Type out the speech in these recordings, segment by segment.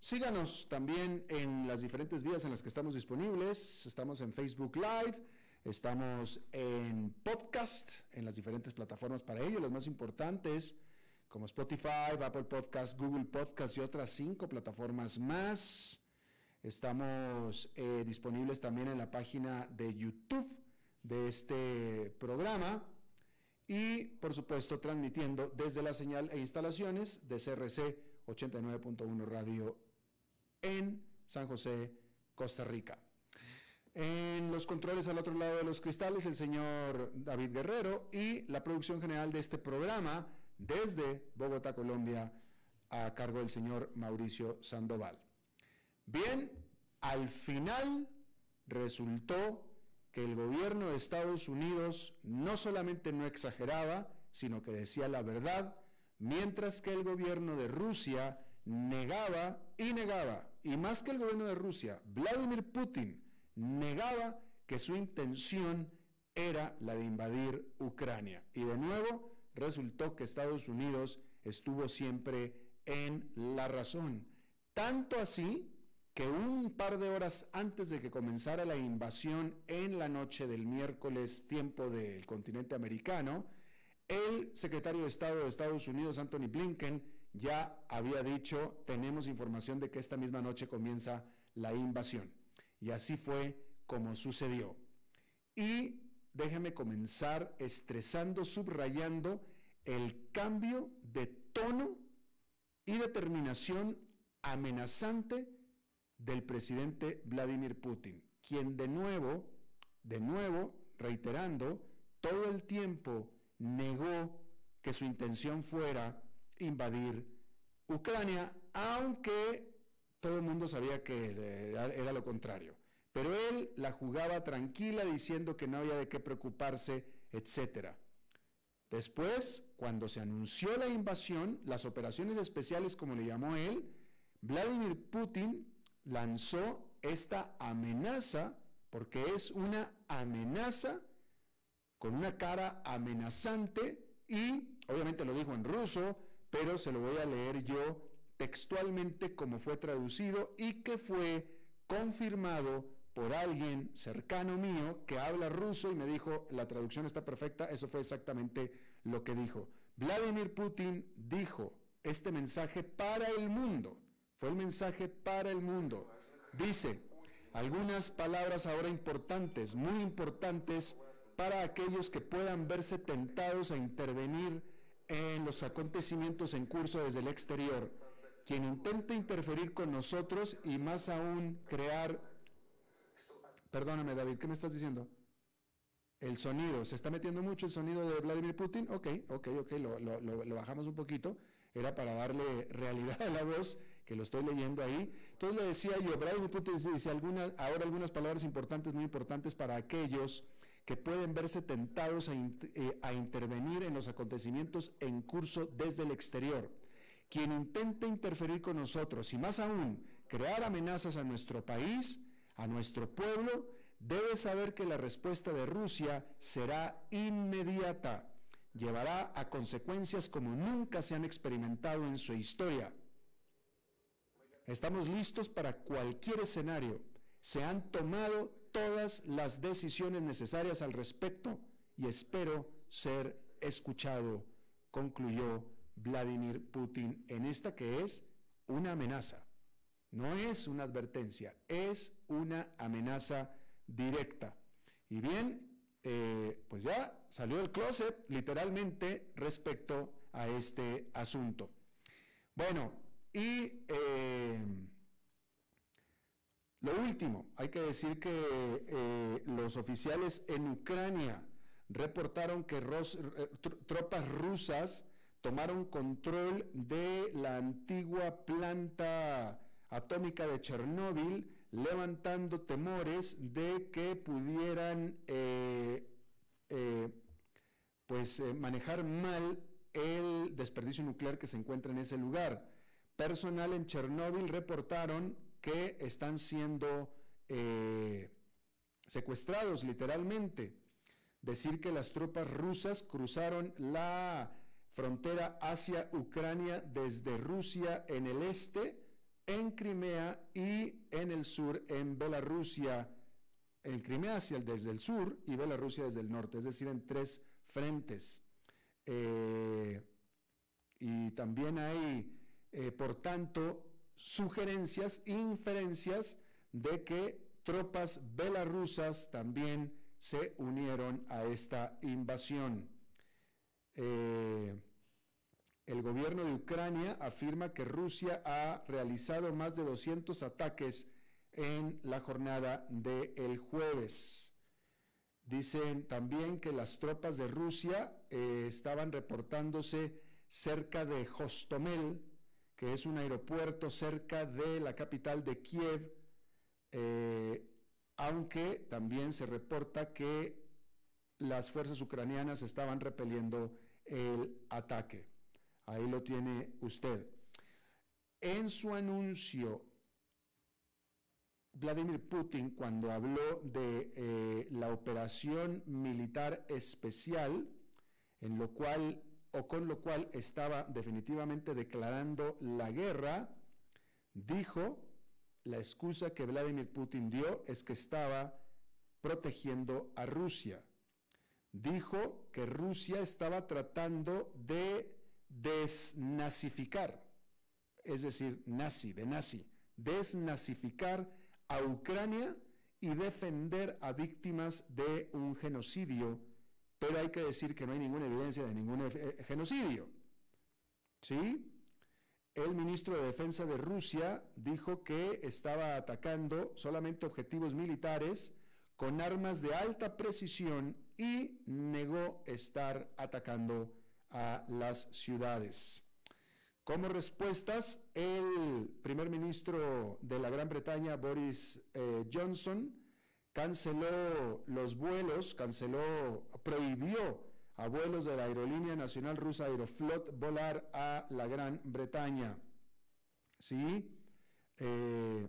Síganos también en las diferentes vías en las que estamos disponibles. Estamos en Facebook Live, estamos en podcast, en las diferentes plataformas para ello, las más importantes como Spotify, Apple Podcast, Google Podcast y otras cinco plataformas más. Estamos eh, disponibles también en la página de YouTube de este programa y por supuesto transmitiendo desde la señal e instalaciones de CRC 89.1 Radio en San José, Costa Rica. En los controles al otro lado de los cristales, el señor David Guerrero y la producción general de este programa desde Bogotá, Colombia, a cargo del señor Mauricio Sandoval. Bien, al final resultó que el gobierno de Estados Unidos no solamente no exageraba, sino que decía la verdad, mientras que el gobierno de Rusia negaba y negaba, y más que el gobierno de Rusia, Vladimir Putin negaba que su intención era la de invadir Ucrania. Y de nuevo resultó que Estados Unidos estuvo siempre en la razón. Tanto así que un par de horas antes de que comenzara la invasión en la noche del miércoles, tiempo del continente americano, el secretario de Estado de Estados Unidos, Anthony Blinken, ya había dicho, tenemos información de que esta misma noche comienza la invasión. Y así fue como sucedió. Y déjeme comenzar estresando, subrayando el cambio de tono y determinación amenazante del presidente Vladimir Putin, quien de nuevo, de nuevo, reiterando, todo el tiempo negó que su intención fuera invadir Ucrania, aunque todo el mundo sabía que era lo contrario. Pero él la jugaba tranquila diciendo que no había de qué preocuparse, etc. Después, cuando se anunció la invasión, las operaciones especiales, como le llamó él, Vladimir Putin lanzó esta amenaza, porque es una amenaza con una cara amenazante y obviamente lo dijo en ruso, pero se lo voy a leer yo textualmente como fue traducido y que fue confirmado por alguien cercano mío que habla ruso y me dijo, la traducción está perfecta, eso fue exactamente lo que dijo. Vladimir Putin dijo este mensaje para el mundo, fue el mensaje para el mundo. Dice, algunas palabras ahora importantes, muy importantes para aquellos que puedan verse tentados a intervenir en los acontecimientos en curso desde el exterior. Quien intente interferir con nosotros y más aún crear... Perdóname David, ¿qué me estás diciendo? El sonido, ¿se está metiendo mucho el sonido de Vladimir Putin? Ok, ok, ok, lo, lo bajamos un poquito. Era para darle realidad a la voz, que lo estoy leyendo ahí. Entonces le decía yo, Vladimir Putin dice algunas, ahora algunas palabras importantes, muy importantes para aquellos que pueden verse tentados eh, a, intervenir en los acontecimientos en curso desde el exterior. Quien intente interferir con nosotros y más aún crear amenazas a nuestro país, a nuestro pueblo, debe saber que la respuesta de Rusia será inmediata. Llevará a consecuencias como nunca se han experimentado en su historia. Estamos listos para cualquier escenario. Se han tomado todas las decisiones necesarias al respecto y espero ser escuchado, concluyó Vladimir Putin en esta que es una amenaza. No es una advertencia, es una amenaza directa. Y bien, eh, pues ya salió el closet literalmente respecto a este asunto. Bueno, y eh, lo último, hay que decir que eh, los oficiales en Ucrania reportaron que tropas rusas tomaron control de la antigua planta atómica de Chernóbil, levantando temores de que pudieran eh, eh, pues, eh, manejar mal el desperdicio nuclear que se encuentra en ese lugar. Personal en Chernóbil reportaron que están siendo secuestrados literalmente. Decir que las tropas rusas cruzaron la frontera hacia Ucrania desde Rusia en el este, en Crimea y en el sur en Bielorrusia, en Crimea hacia el, desde el sur y Bielorrusia desde el norte, es decir, en tres frentes. Eh, y también hay, eh, por tanto, sugerencias, inferencias de que tropas belarusas también se unieron a esta invasión. Eh, el gobierno de Ucrania afirma que Rusia ha realizado más de 200 ataques en la jornada del jueves. Dicen también que las tropas de Rusia eh, estaban reportándose cerca de Hostomel, que es un aeropuerto cerca de la capital de Kiev, eh, aunque también se reporta que las fuerzas ucranianas estaban repeliendo el ataque. Ahí lo tiene usted. En su anuncio, Vladimir Putin, cuando habló de eh, la operación militar especial, en lo cual o con lo cual estaba definitivamente declarando la guerra, dijo, la excusa que Vladimir Putin dio es que estaba protegiendo a Rusia. Dijo que Rusia estaba tratando de desnazificar, es decir, nazi, de nazi, desnazificar a Ucrania y defender a víctimas de un genocidio, pero hay que decir que no hay ninguna evidencia de ningún eh, genocidio. ¿Sí? El ministro de Defensa de Rusia dijo que estaba atacando solamente objetivos militares con armas de alta precisión y negó estar atacando a las ciudades. Como respuestas, el primer ministro de la Gran Bretaña, Boris eh, Johnson, canceló los vuelos, canceló, prohibió a vuelos de la aerolínea nacional rusa Aeroflot volar a la Gran Bretaña. ¿Sí? Eh,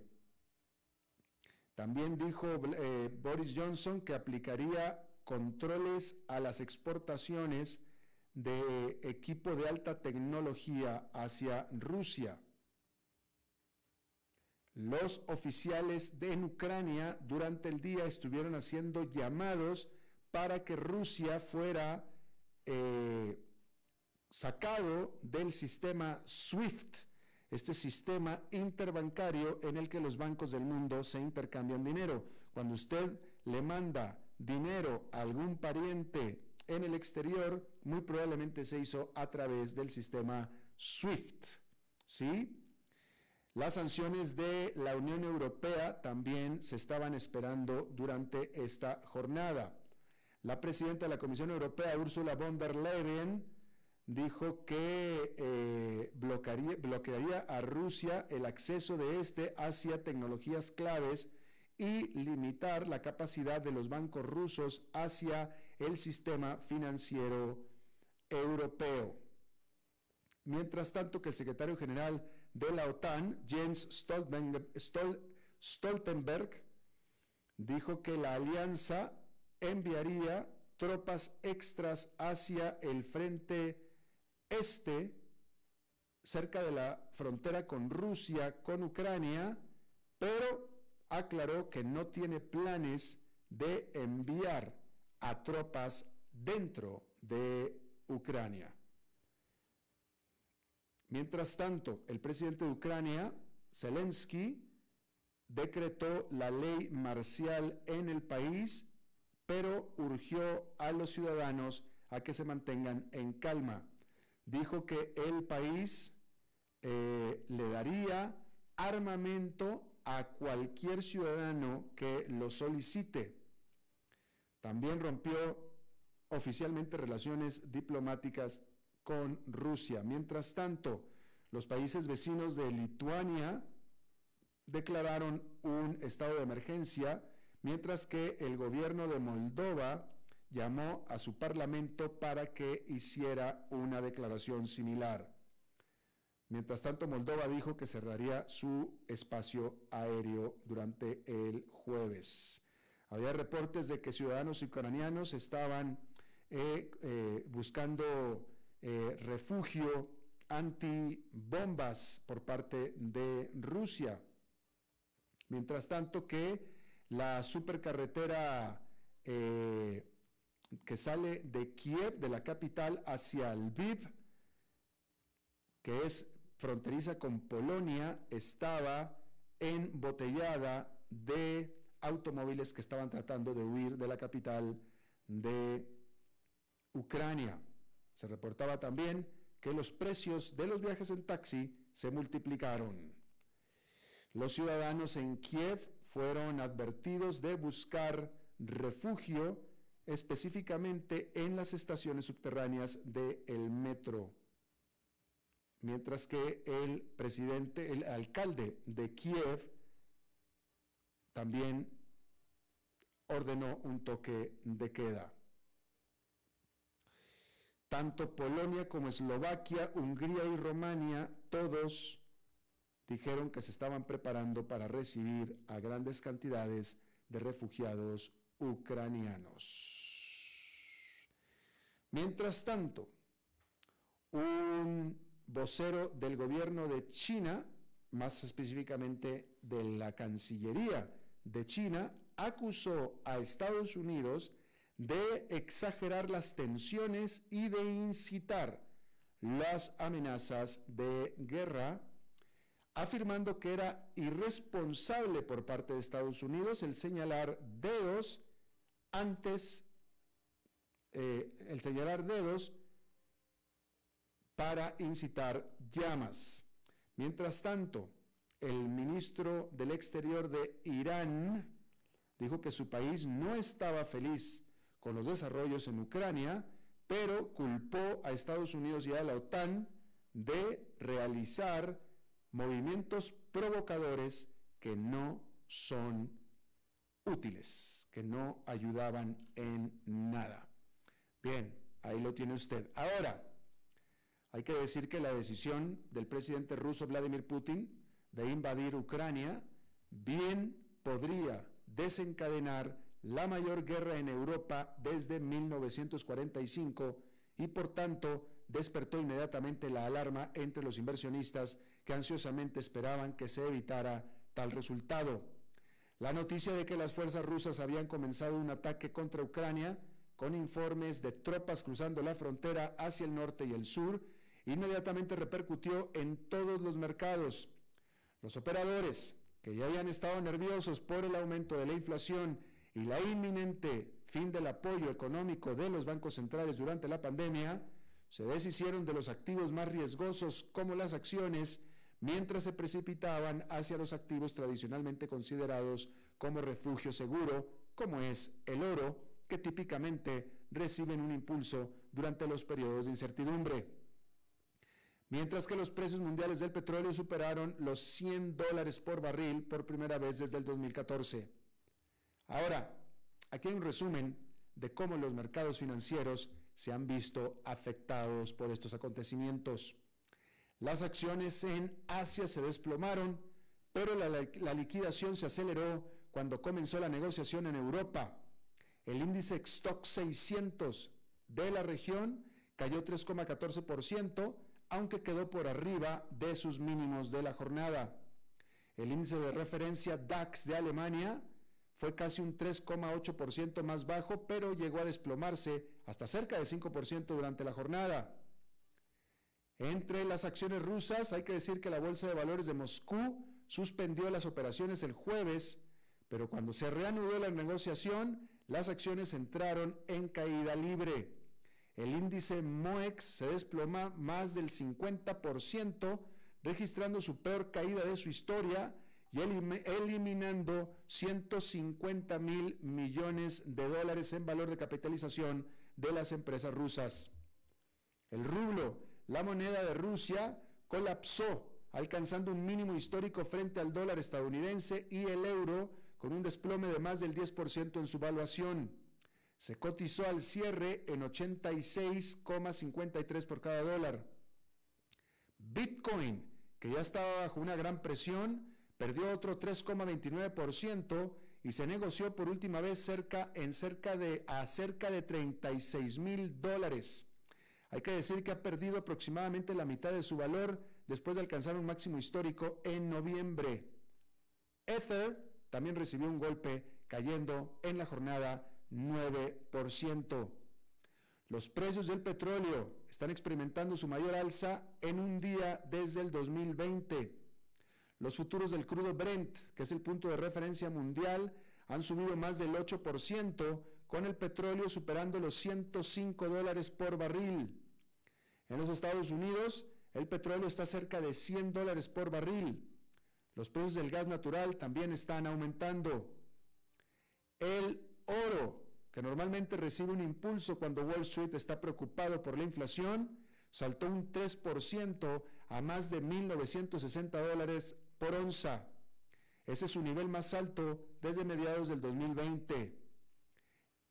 también dijo eh, Boris Johnson que aplicaría controles a las exportaciones de equipo de alta tecnología hacia Rusia. Los oficiales de Ucrania durante el día estuvieron haciendo llamados para que Rusia fuera eh, sacado del sistema SWIFT, este sistema interbancario en el que los bancos del mundo se intercambian dinero. Cuando usted le manda dinero a algún pariente en el exterior muy probablemente se hizo a través del sistema SWIFT. ¿Sí? Las sanciones de la Unión Europea también se estaban esperando durante esta jornada. La presidenta de la Comisión Europea, Ursula von der Leyen, dijo que eh, bloquearía, a Rusia el acceso de este hacia tecnologías claves y limitar la capacidad de los bancos rusos hacia el sistema financiero europeo. Mientras tanto que el secretario general de la OTAN, Jens Stoltenberg, dijo que la alianza enviaría tropas extras hacia el frente este, cerca de la frontera con Rusia, con Ucrania, pero aclaró que no tiene planes de enviar a tropas dentro de Ucrania. Mientras tanto, el presidente de Ucrania, Zelensky, decretó la ley marcial en el país, pero urgió a los ciudadanos a que se mantengan en calma. Dijo que el país eh, le daría armamento a cualquier ciudadano que lo solicite. También rompió oficialmente relaciones diplomáticas con Rusia. Mientras tanto, los países vecinos de Lituania declararon un estado de emergencia, mientras que el gobierno de Moldova llamó a su parlamento para que hiciera una declaración similar. Mientras tanto, Moldova dijo que cerraría su espacio aéreo durante el jueves. Había reportes de que ciudadanos ucranianos estaban eh, eh, buscando eh, refugio antibombas por parte de Rusia. Mientras tanto que la supercarretera que sale de Kiev, de la capital, hacia Lviv, que es fronteriza con Polonia, estaba embotellada de automóviles que estaban tratando de huir de la capital de Ucrania. Se reportaba también que los precios de los viajes en taxi se multiplicaron. Los ciudadanos en Kiev fueron advertidos de buscar refugio específicamente en las estaciones subterráneas del metro. Mientras que el presidente, el alcalde de Kiev, también ordenó un toque de queda. Tanto Polonia como Eslovaquia, Hungría y Rumania, todos dijeron que se estaban preparando para recibir a grandes cantidades de refugiados ucranianos. Mientras tanto, un vocero del gobierno de China, más específicamente de la Cancillería de China, acusó a Estados Unidos de exagerar las tensiones y de incitar las amenazas de guerra, afirmando que era irresponsable por parte de Estados Unidos el señalar dedos antes, eh, el señalar dedos para incitar llamas. Mientras tanto, el ministro del Exterior de Irán dijo que su país no estaba feliz con los desarrollos en Ucrania, pero culpó a Estados Unidos y a la OTAN de realizar movimientos provocadores que no son útiles, que no ayudaban en nada. Bien, ahí lo tiene usted. Ahora, hay que decir que la decisión del presidente ruso Vladimir Putin de invadir Ucrania bien podría desencadenar la mayor guerra en Europa desde 1945 y por tanto despertó inmediatamente la alarma entre los inversionistas que ansiosamente esperaban que se evitara tal resultado. La noticia de que las fuerzas rusas habían comenzado un ataque contra Ucrania, con informes de tropas cruzando la frontera hacia el norte y el sur, inmediatamente repercutió en todos los mercados. Los operadores, que ya habían estado nerviosos por el aumento de la inflación y la inminente fin del apoyo económico de los bancos centrales durante la pandemia, se deshicieron de los activos más riesgosos como las acciones, mientras se precipitaban hacia los activos tradicionalmente considerados como refugio seguro, como es el oro, que típicamente reciben un impulso durante los periodos de incertidumbre mientras que los precios mundiales del petróleo superaron los 100 dólares por barril por primera vez desde el 2014. Ahora, aquí hay un resumen de cómo los mercados financieros se han visto afectados por estos acontecimientos. Las acciones en Asia se desplomaron, pero la, liquidación se aceleró cuando comenzó la negociación en Europa. El índice Stock 600 de la región cayó 3,14%, aunque quedó por arriba de sus mínimos de la jornada. El índice de referencia DAX de Alemania fue casi un 3,8% más bajo, pero llegó a desplomarse hasta cerca de 5% durante la jornada. Entre las acciones rusas, hay que decir que la Bolsa de Valores de Moscú suspendió las operaciones el jueves, pero cuando se reanudó la negociación, las acciones entraron en caída libre. El índice MOEX se desploma más del 50%, registrando su peor caída de su historia y eliminando 150 mil millones de dólares en valor de capitalización de las empresas rusas. El rublo la moneda de Rusia colapsó, alcanzando un mínimo histórico frente al dólar estadounidense y el euro, con un desplome de más del 10% en su valuación. Se cotizó al cierre en 86,53 por cada dólar. Bitcoin, que ya estaba bajo una gran presión, perdió otro 3,29% y se negoció por última vez cerca en cerca de a cerca de 36 mil dólares. Hay que decir que ha perdido aproximadamente la mitad de su valor después de alcanzar un máximo histórico en noviembre. Ether también recibió un golpe cayendo en la jornada 9%. Los precios del petróleo están experimentando su mayor alza en un día desde el 2020. Los futuros del crudo Brent, que es el punto de referencia mundial, han subido más del 8%, con el petróleo superando los 105 dólares por barril. En los Estados Unidos, el petróleo está cerca de 100 dólares por barril. Los precios del gas natural también están aumentando. El oro, que normalmente recibe un impulso cuando Wall Street está preocupado por la inflación, saltó un 3% a más de 1.960 dólares por onza. Ese es su nivel más alto desde mediados del 2020.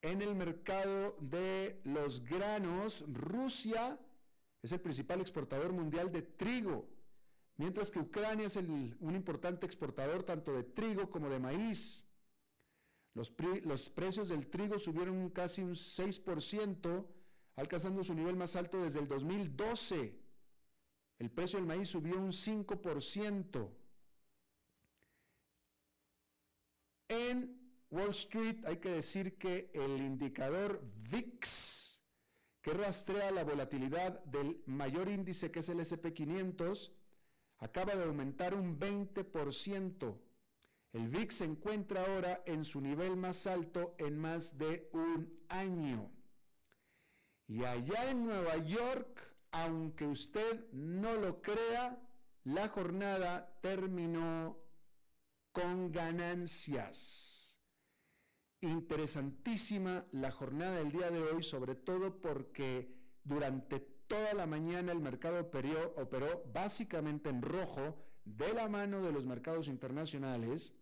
En el mercado de los granos, Rusia es el principal exportador mundial de trigo, mientras que Ucrania es un importante exportador tanto de trigo como de maíz. Los, los precios del trigo subieron casi un 6%, alcanzando su nivel más alto desde el 2012. El precio del maíz subió un 5%. En Wall Street hay que decir que el indicador VIX, que rastrea la volatilidad del mayor índice que es el SP500, acaba de aumentar un 20%. El VIX se encuentra ahora en su nivel más alto en más de un año. Y allá en Nueva York, aunque usted no lo crea, la jornada terminó con ganancias. Interesantísima la jornada del día de hoy, sobre todo porque durante toda la mañana el mercado operó, básicamente en rojo, de la mano de los mercados internacionales,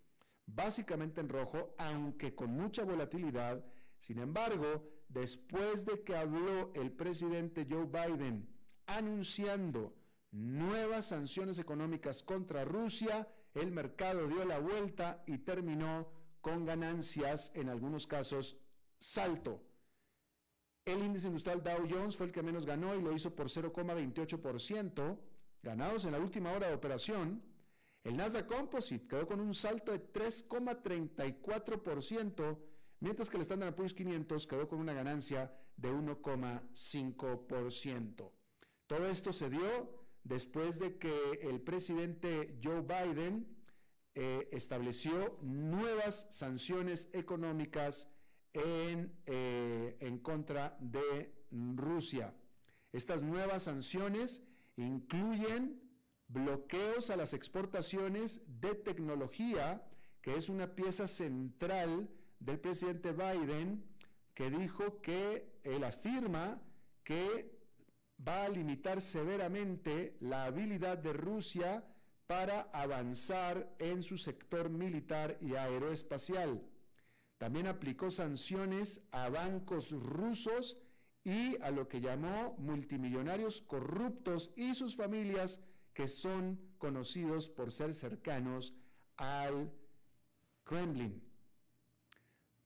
básicamente en rojo, aunque con mucha volatilidad. Sin embargo, después de que habló el presidente Joe Biden anunciando nuevas sanciones económicas contra Rusia, el mercado dio la vuelta y terminó con ganancias, en algunos casos, salto. El índice industrial Dow Jones fue el que menos ganó y lo hizo por 0,28%, ganados en la última hora de operación. El Nasdaq Composite quedó con un salto de 3,34%, mientras que el Standard Poor's 500 quedó con una ganancia de 1,5%. Todo esto se dio después de que el presidente Joe Biden eh, estableció nuevas sanciones económicas en, eh, en contra de Rusia. Estas nuevas sanciones incluyen bloqueos a las exportaciones de tecnología, que es una pieza central del presidente Biden, que dijo que él afirma que va a limitar severamente la habilidad de Rusia para avanzar en su sector militar y aeroespacial. También aplicó sanciones a bancos rusos y a lo que llamó multimillonarios corruptos y sus familias que son conocidos por ser cercanos al Kremlin.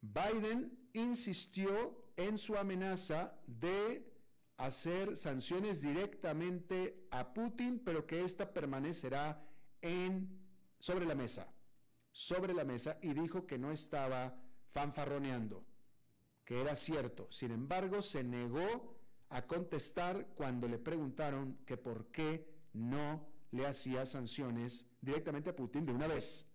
Biden insistió en su amenaza de hacer sanciones directamente a Putin, pero que ésta permanecerá en, sobre la mesa, sobre la mesa, y dijo que no estaba fanfarroneando, que era cierto. Sin embargo, se negó a contestar cuando le preguntaron que por qué no le hacía sanciones directamente a Putin de una vez.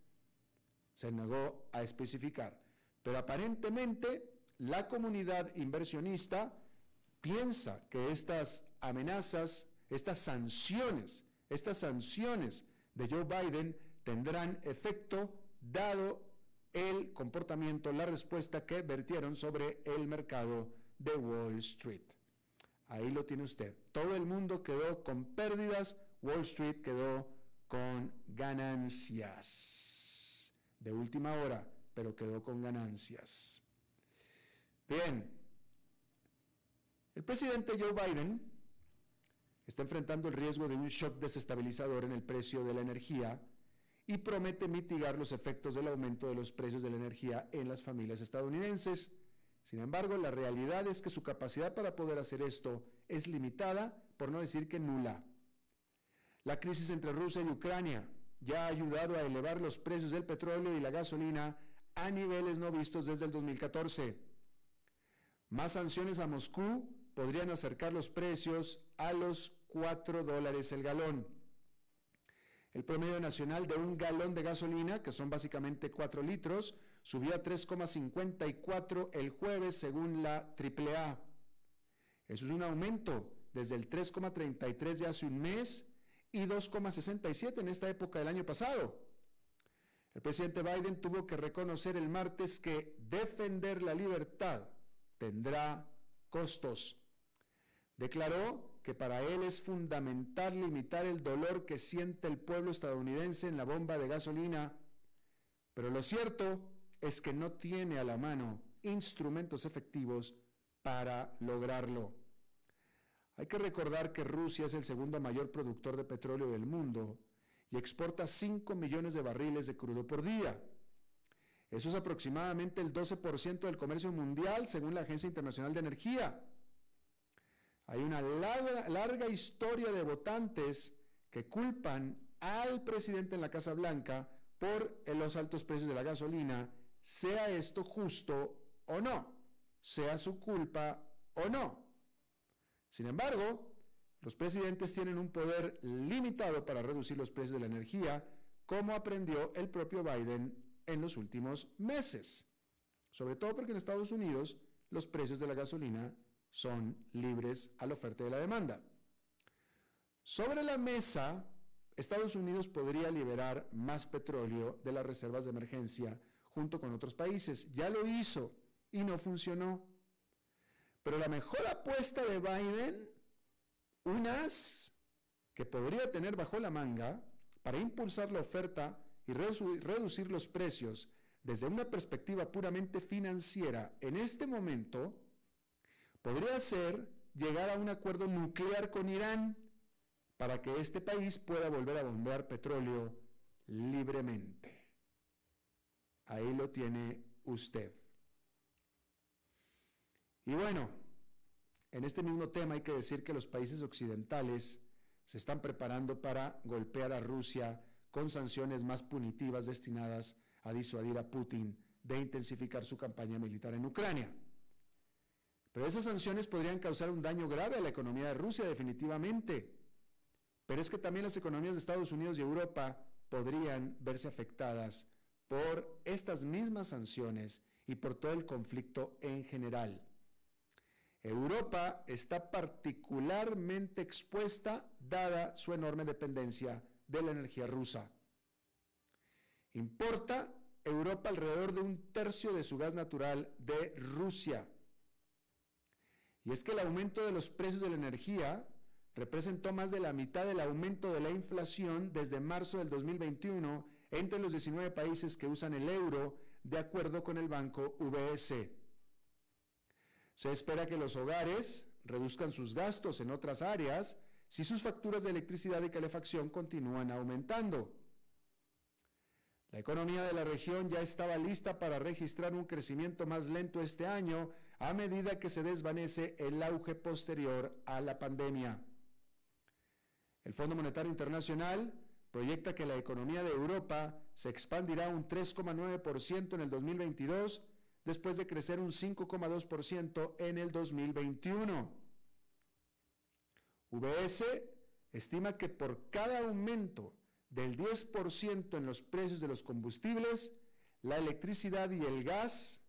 Se negó a especificar. Pero aparentemente la comunidad inversionista piensa que estas amenazas, estas sanciones, estas sanciones de Joe Biden tendrán efecto dado el comportamiento, la respuesta que vertieron sobre el mercado de Wall Street. Ahí lo tiene usted. Todo el mundo quedó con pérdidas, Wall Street quedó con ganancias. De última hora, pero quedó con ganancias. Bien, el presidente Joe Biden está enfrentando el riesgo de un shock desestabilizador en el precio de la energía y promete mitigar los efectos del aumento de los precios de la energía en las familias estadounidenses. Sin embargo, la realidad es que su capacidad para poder hacer esto es limitada, por no decir que nula. La crisis entre Rusia y Ucrania ya ha ayudado a elevar los precios del petróleo y la gasolina a niveles no vistos desde el 2014. Más sanciones a Moscú podrían acercar los precios a los 4 dólares el galón. El promedio nacional de un galón de gasolina, que son básicamente 4 litros, subió a 3,54 el jueves según la AAA. Eso es un aumento desde el 3,33 de hace un mes y 2,67 en esta época del año pasado. El presidente Biden tuvo que reconocer el martes que defender la libertad tendrá costos. Declaró que para él es fundamental limitar el dolor que siente el pueblo estadounidense en la bomba de gasolina, pero lo cierto es que no tiene a la mano instrumentos efectivos para lograrlo. Hay que recordar que Rusia es el segundo mayor productor de petróleo del mundo y exporta 5 millones de barriles de crudo por día. Eso es aproximadamente el 12% del comercio mundial, según la Agencia Internacional de Energía. Hay una larga, historia de votantes que culpan al presidente en la Casa Blanca por los altos precios de la gasolina, sea esto justo o no, sea su culpa o no. Sin embargo, los presidentes tienen un poder limitado para reducir los precios de la energía, como aprendió el propio Biden en los últimos meses. Sobre todo porque en Estados Unidos los precios de la gasolina son libres a la oferta y la demanda. Sobre la mesa, Estados Unidos podría liberar más petróleo de las reservas de emergencia junto con otros países. Ya lo hizo y no funcionó. Pero la mejor apuesta de Biden, unas que podría tener bajo la manga para impulsar la oferta y reducir los precios desde una perspectiva puramente financiera en este momento, podría ser llegar a un acuerdo nuclear con Irán para que este país pueda volver a bombear petróleo libremente. Ahí lo tiene usted. Y bueno, en este mismo tema hay que decir que los países occidentales se están preparando para golpear a Rusia con sanciones más punitivas destinadas a disuadir a Putin de intensificar su campaña militar en Ucrania. Pero esas sanciones podrían causar un daño grave a la economía de Rusia definitivamente. Pero es que también las economías de Estados Unidos y Europa podrían verse afectadas por estas mismas sanciones y por todo el conflicto en general. Europa está particularmente expuesta dada su enorme dependencia de la energía rusa. Importa Europa alrededor de un tercio de su gas natural de Rusia. Y es que el aumento de los precios de la energía representó más de la mitad del aumento de la inflación desde marzo del 2021 entre los 19 países que usan el euro, de acuerdo con el banco VS. Se espera que los hogares reduzcan sus gastos en otras áreas si sus facturas de electricidad y calefacción continúan aumentando. La economía de la región ya estaba lista para registrar un crecimiento más lento este año a medida que se desvanece el auge posterior a la pandemia. El Fondo Monetario Internacional proyecta que la economía de Europa se expandirá un 3,9% en el 2022 después de crecer un 5,2% en el 2021. UBS estima que por cada aumento del 10% en los precios de los combustibles, la electricidad y el gas,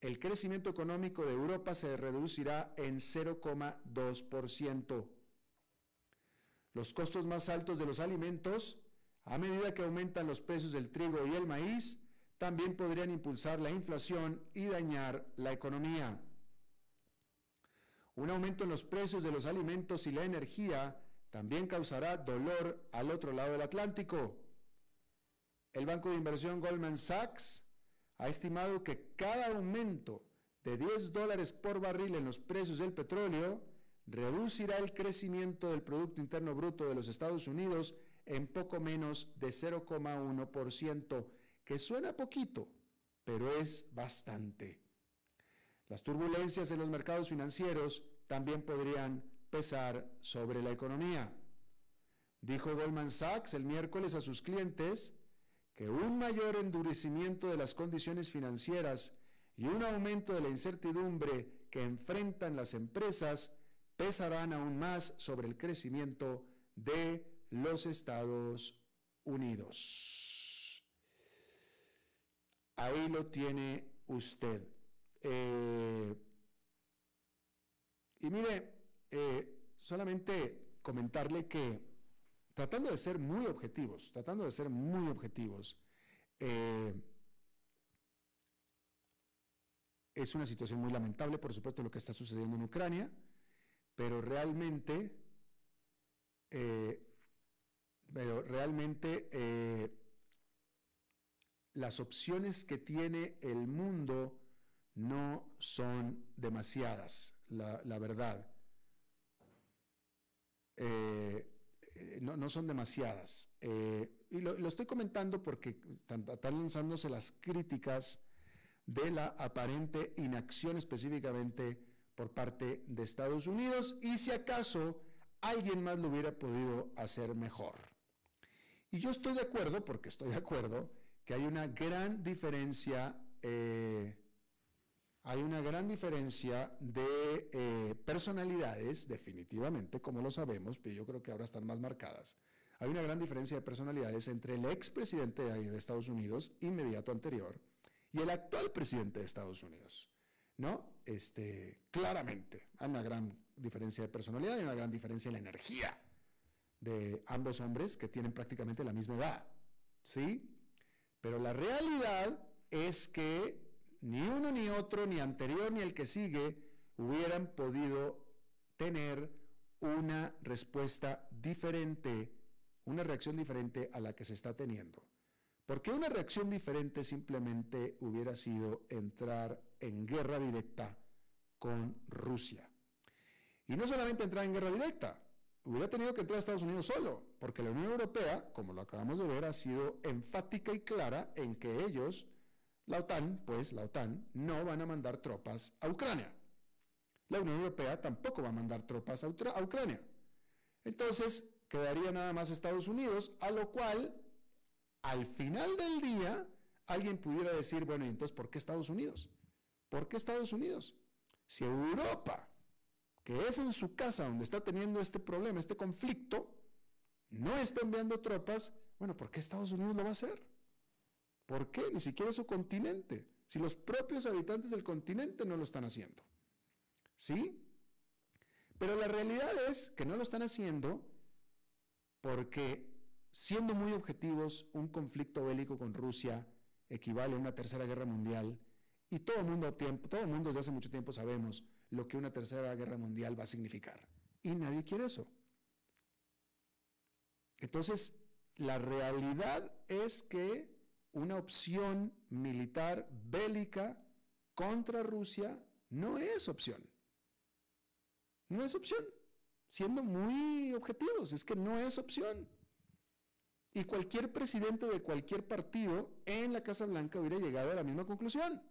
el crecimiento económico de Europa se reducirá en 0,2%. Los costos más altos de los alimentos, a medida que aumentan los precios del trigo y el maíz, también podrían impulsar la inflación y dañar la economía. Un aumento en los precios de los alimentos y la energía también causará dolor al otro lado del Atlántico. El banco de inversión Goldman Sachs ha estimado que cada aumento de 10 dólares por barril en los precios del petróleo reducirá el crecimiento del Producto Interno Bruto de los Estados Unidos en poco menos de 0,1%, que suena poquito, pero es bastante. Las turbulencias en los mercados financieros también podrían pesar sobre la economía. Dijo Goldman Sachs el miércoles a sus clientes que un mayor endurecimiento de las condiciones financieras y un aumento de la incertidumbre que enfrentan las empresas pesarán aún más sobre el crecimiento de los Estados Unidos. Ahí lo tiene usted. Eh, y mire, eh, solamente comentarle que tratando de ser muy objetivos, tratando de ser muy objetivos, eh, es una situación muy lamentable, por supuesto, lo que está sucediendo en Ucrania, pero realmente, eh, pero realmente las opciones que tiene el mundo no son demasiadas, la verdad. Eh, eh, no, son demasiadas. Eh, y lo, estoy comentando porque están, lanzándose las críticas de la aparente inacción específicamente por parte de Estados Unidos y si acaso alguien más lo hubiera podido hacer mejor. Y yo estoy de acuerdo, porque estoy de acuerdo, que hay una gran diferencia hay una gran diferencia de eh, personalidades, definitivamente, como lo sabemos, pero yo creo que ahora están más marcadas. Hay una gran diferencia de personalidades entre el expresidente de Estados Unidos, inmediato anterior, y el actual presidente de Estados Unidos. ¿No? Este, claramente, hay una gran diferencia de personalidad y una gran diferencia en la energía de ambos hombres que tienen prácticamente la misma edad. ¿Sí? Pero la realidad es que ni uno ni otro, ni anterior ni el que sigue, hubieran podido tener una respuesta diferente, una reacción diferente a la que se está teniendo. Porque una reacción diferente simplemente hubiera sido entrar en guerra directa con Rusia. Y no solamente entrar en guerra directa, hubiera tenido que entrar a Estados Unidos solo, porque la Unión Europea, como lo acabamos de ver, ha sido enfática y clara en que ellos la OTAN, pues la OTAN, no van a mandar tropas a Ucrania. La Unión Europea tampoco va a mandar tropas a, Ucrania. Entonces, quedaría nada más Estados Unidos, a lo cual, al final del día, alguien pudiera decir, bueno, ¿y entonces por qué Estados Unidos? ¿Por qué Estados Unidos? Si Europa, que es en su casa donde está teniendo este problema, este conflicto, no está enviando tropas, bueno, ¿por qué Estados Unidos lo va a hacer? ¿Por qué? Ni siquiera su continente. Si los propios habitantes del continente no lo están haciendo. ¿Sí? Pero la realidad es que no lo están haciendo porque, siendo muy objetivos, un conflicto bélico con Rusia equivale a una tercera guerra mundial y todo el mundo, todo el mundo desde hace mucho tiempo sabemos lo que una tercera guerra mundial va a significar. Y nadie quiere eso. Entonces, la realidad es que una opción militar bélica contra Rusia no es opción. No es opción. Siendo muy objetivos, es que no es opción. Y cualquier presidente de cualquier partido en la Casa Blanca hubiera llegado a la misma conclusión.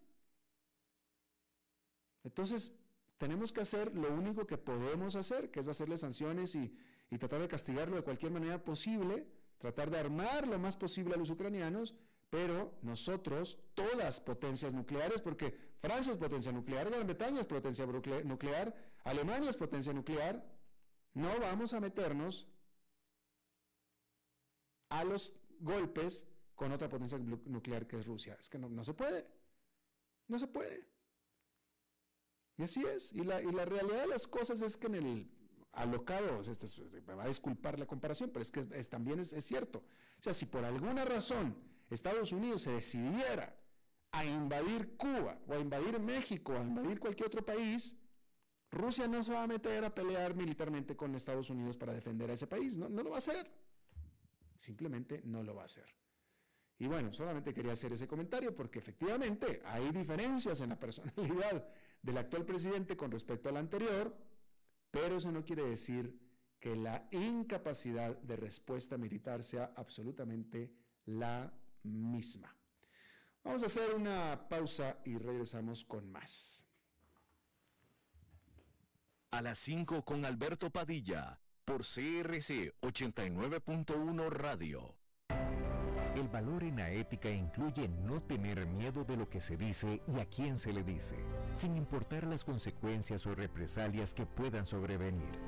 Entonces, tenemos que hacer lo único que podemos hacer, que es hacerle sanciones y, y tratar de castigarlo de cualquier manera posible, tratar de armar lo más posible a los ucranianos pero nosotros, todas potencias nucleares, porque Francia es potencia nuclear, Gran Bretaña es potencia nuclear, Alemania es potencia nuclear, No vamos a meternos a los golpes con otra potencia nuclear que es Rusia. Es que no, se puede. No se puede. Y así es. Y la, realidad de las cosas es que en el alocado, me va a disculpar la comparación, pero es que también es, es cierto. O sea, si por alguna razón Estados Unidos se decidiera a invadir Cuba o a invadir México o a invadir cualquier otro país, Rusia no se va a meter a pelear militarmente con Estados Unidos para defender a ese país. No, no lo va a hacer. Simplemente no lo va a hacer. Y bueno, solamente quería hacer ese comentario porque efectivamente hay diferencias en la personalidad del actual presidente con respecto al anterior, pero eso no quiere decir que la incapacidad de respuesta militar sea absolutamente la misma. Vamos a hacer una pausa y regresamos con más. A las 5 con Alberto Padilla, por CRC 89.1 Radio. El valor en la ética incluye no tener miedo de lo que se dice y a quién se le dice, sin importar las consecuencias o represalias que puedan sobrevenir.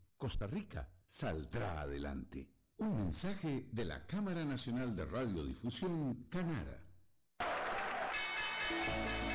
Costa Rica saldrá adelante. Un mensaje de la Cámara Nacional de Radiodifusión, Canara.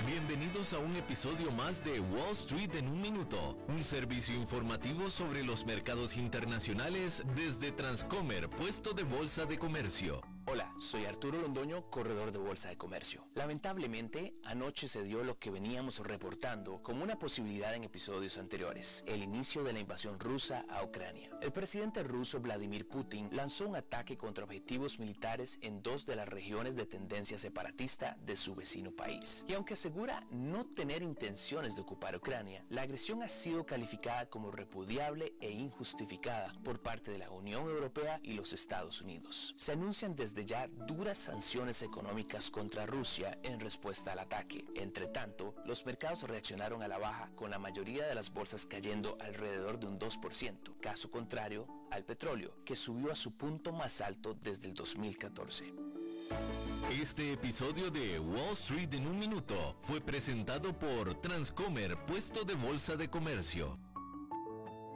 Bienvenidos a un episodio más de Wall Street en un minuto, un servicio informativo sobre los mercados internacionales desde Transcomer, puesto de bolsa de comercio. Hola, soy Arturo Londoño, corredor de Bolsa de Comercio. Lamentablemente, anoche se dio lo que veníamos reportando como una posibilidad en episodios anteriores, el inicio de la invasión rusa a Ucrania. El presidente ruso Vladimir Putin lanzó un ataque contra objetivos militares en dos de las regiones de tendencia separatista de su vecino país. Y aunque asegura no tener intenciones de ocupar Ucrania, la agresión ha sido calificada como repudiable e injustificada por parte de la Unión Europea y los Estados Unidos. Se anuncian desde de ya duras sanciones económicas contra Rusia en respuesta al ataque. Entre tanto, los mercados reaccionaron a la baja con la mayoría de las bolsas cayendo alrededor de un 2%, caso contrario al petróleo, que subió a su punto más alto desde el 2014. Este episodio de Wall Street en un minuto fue presentado por Transcomer, puesto de bolsa de comercio.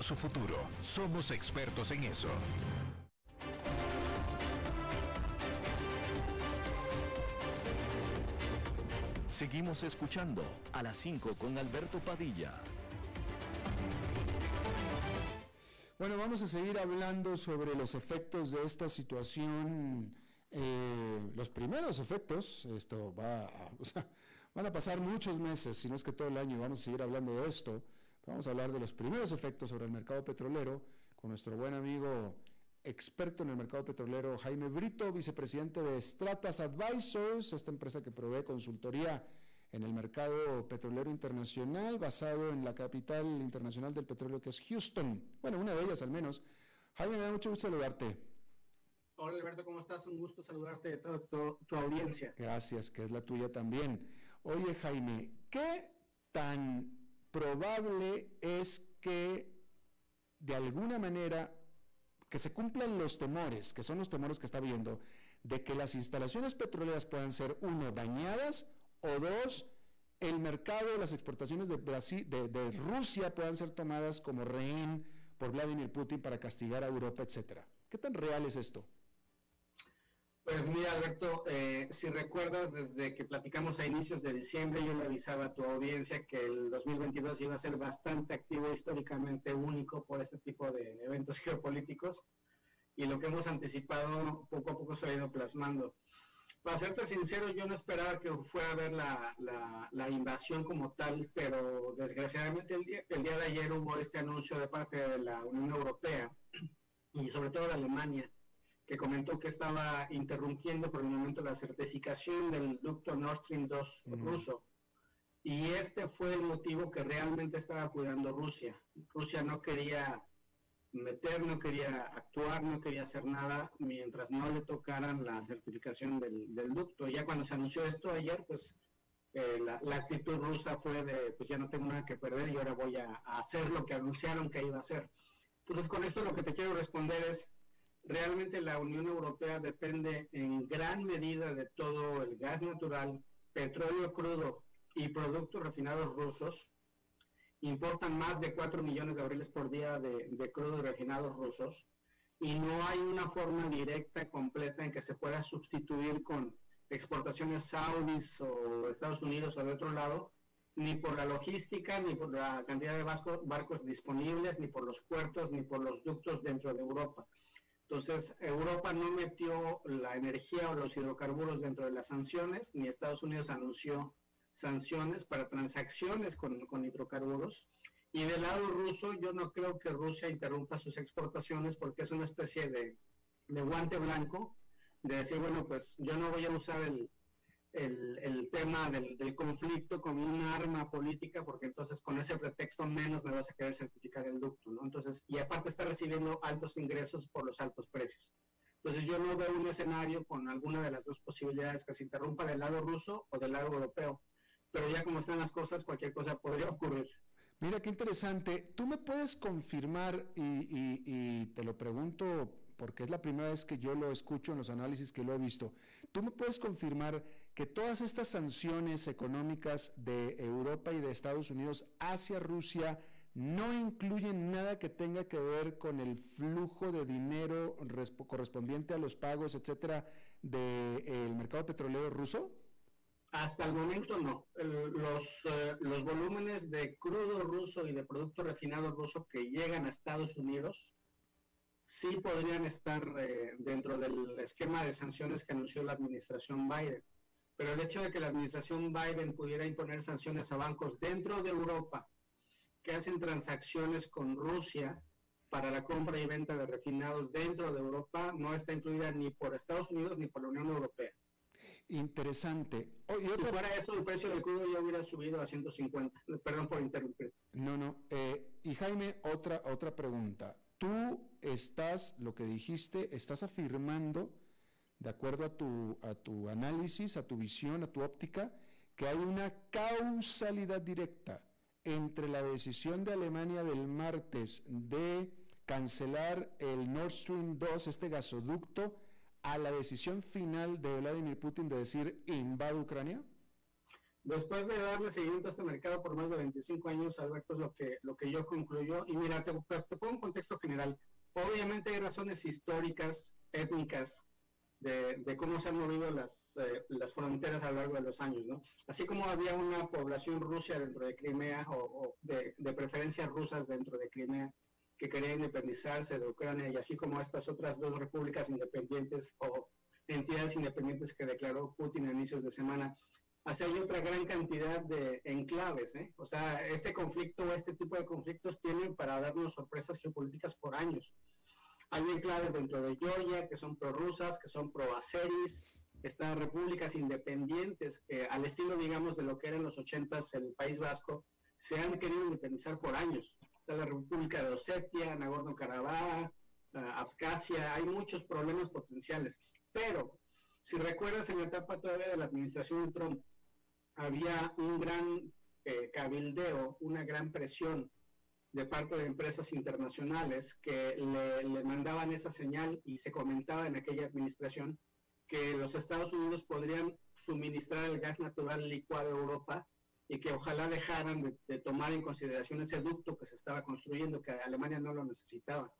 su futuro. Somos expertos en eso. Seguimos escuchando a las 5 con Alberto Padilla. Bueno, vamos a seguir hablando sobre los efectos de esta situación. Eh, los primeros efectos, esto va van a pasar muchos meses, si no es que todo el año vamos a seguir hablando de esto. Vamos a hablar de los primeros efectos sobre el mercado petrolero con nuestro buen amigo experto en el mercado petrolero Jaime Brito, vicepresidente de Stratas Advisors, esta empresa que provee consultoría en el mercado petrolero internacional basado en la capital internacional del petróleo que es Houston. Bueno, una de ellas al menos. Jaime, me da mucho gusto saludarte. Hola Alberto, ¿cómo estás? Un gusto saludarte de toda tu, tu audiencia. Gracias, que es la tuya también. Oye Jaime, ¿qué tan probable es que de alguna manera que se cumplan los temores, que son los temores que está viendo, de que las instalaciones petroleras puedan ser, uno, dañadas, o dos, el mercado de las exportaciones de, Brasil, de, Rusia puedan ser tomadas como rehén por Vladimir Putin para castigar a Europa, etcétera. ¿Qué tan real es esto? Pues mira, Alberto, eh, si recuerdas, desde que platicamos a inicios de diciembre, yo le avisaba a tu audiencia que el 2022 iba a ser bastante activo, históricamente único por este tipo de eventos geopolíticos, y lo que hemos anticipado poco a poco se ha ido plasmando. Para serte sincero, yo no esperaba que fuera a ver la, la, invasión como tal, pero desgraciadamente el día, el día de ayer hubo este anuncio de parte de la Unión Europea y sobre todo de Alemania, que comentó que estaba interrumpiendo por el momento la certificación del ducto Nord Stream 2 ruso. Y este fue el motivo que realmente estaba cuidando Rusia. Rusia no quería meter, no quería actuar, no quería hacer nada mientras no le tocaran la certificación del, del ducto. Ya cuando se anunció esto ayer, pues eh, la, actitud rusa fue de, pues ya no tengo nada que perder y ahora voy a, a hacer lo que anunciaron que iba a hacer. Entonces, con esto lo que te quiero responder es, realmente la Unión Europea depende en gran medida de todo el gas natural, petróleo crudo y productos refinados rusos. Importan más de 4 millones de barriles por día de, crudo y refinados rusos y no hay una forma directa, completa en que se pueda sustituir con exportaciones saudis o Estados Unidos o de otro lado, ni por la logística, ni por la cantidad de barcos disponibles, ni por los puertos, ni por los ductos dentro de Europa. Entonces, Europa no metió la energía o los hidrocarburos dentro de las sanciones, ni Estados Unidos anunció sanciones para transacciones con, hidrocarburos. Y del lado ruso, yo no creo que Rusia interrumpa sus exportaciones porque es una especie de, guante blanco de decir, bueno, pues yo no voy a usar el, el, tema del, del, conflicto como un arma política, porque entonces con ese pretexto menos me vas a querer certificar el ducto, ¿no? Entonces, y aparte está recibiendo altos ingresos por los altos precios. Entonces yo no veo un escenario con alguna de las dos posibilidades que se interrumpa del lado ruso o del lado europeo. Pero ya como están las cosas, cualquier cosa podría ocurrir. Mira qué interesante. ¿Tú me puedes confirmar, y te lo pregunto porque es la primera vez que yo lo escucho en los análisis que lo he visto, ¿tú me puedes confirmar que todas estas sanciones económicas de Europa y de Estados Unidos hacia Rusia no incluyen nada que tenga que ver con el flujo de dinero correspondiente a los pagos, etcétera, del mercado petrolero ruso? Hasta el momento no. los, eh, los volúmenes de crudo ruso y de producto refinado ruso que llegan a Estados Unidos sí podrían estar eh, dentro del esquema de sanciones que anunció la administración Biden pero el hecho de que la administración Biden pudiera imponer sanciones a bancos dentro de Europa que hacen transacciones con Rusia para la compra y venta de refinados dentro de Europa no está incluida ni por Estados Unidos ni por la Unión Europea. Interesante. Oh, y Si fuera eso, el precio del crudo ya hubiera subido a 150. Perdón por interrumpir. No, no. Eh, y Jaime, otra, otra pregunta. Tú estás, lo que dijiste, estás afirmando de acuerdo a tu, a tu análisis, a tu visión, a tu óptica, que hay una causalidad directa entre la decisión de Alemania del martes de cancelar el Nord Stream 2, este gasoducto, a la decisión final de Vladimir Putin de decir invade Ucrania? Después de darle seguimiento a este mercado por más de 25 años, Alberto, es lo que, lo que yo concluyo. Y mira, te, te pongo un contexto general. Obviamente hay razones históricas, étnicas, de, cómo se han movido las, eh, las fronteras a lo largo de los años, ¿no? Así como había una población rusa dentro de Crimea o, de, de, preferencias rusas dentro de Crimea que quería independizarse de Ucrania y así como estas otras dos repúblicas independientes o entidades independientes que declaró Putin a inicios de semana, así hay otra gran cantidad de enclaves, ¿eh? O sea, este conflicto, este tipo de conflictos tienen para darnos sorpresas geopolíticas por años. Hay enclaves dentro de Georgia que son prorrusas, que son pro-azeris, están repúblicas independientes, que al estilo, digamos, de lo que era en los ochentas el País Vasco, se han querido independizar por años. Está la República de Osetia, Nagorno-Karabaj, uh, Abkhazia, hay muchos problemas potenciales. Pero, si recuerdas, en la etapa todavía de la administración de Trump, había un gran eh, cabildeo, una gran presión de parte de empresas internacionales que le, mandaban esa señal y se comentaba en aquella administración que los Estados Unidos podrían suministrar el gas natural licuado a Europa y que ojalá dejaran de, tomar en consideración ese ducto que se estaba construyendo, que Alemania no lo necesitaba.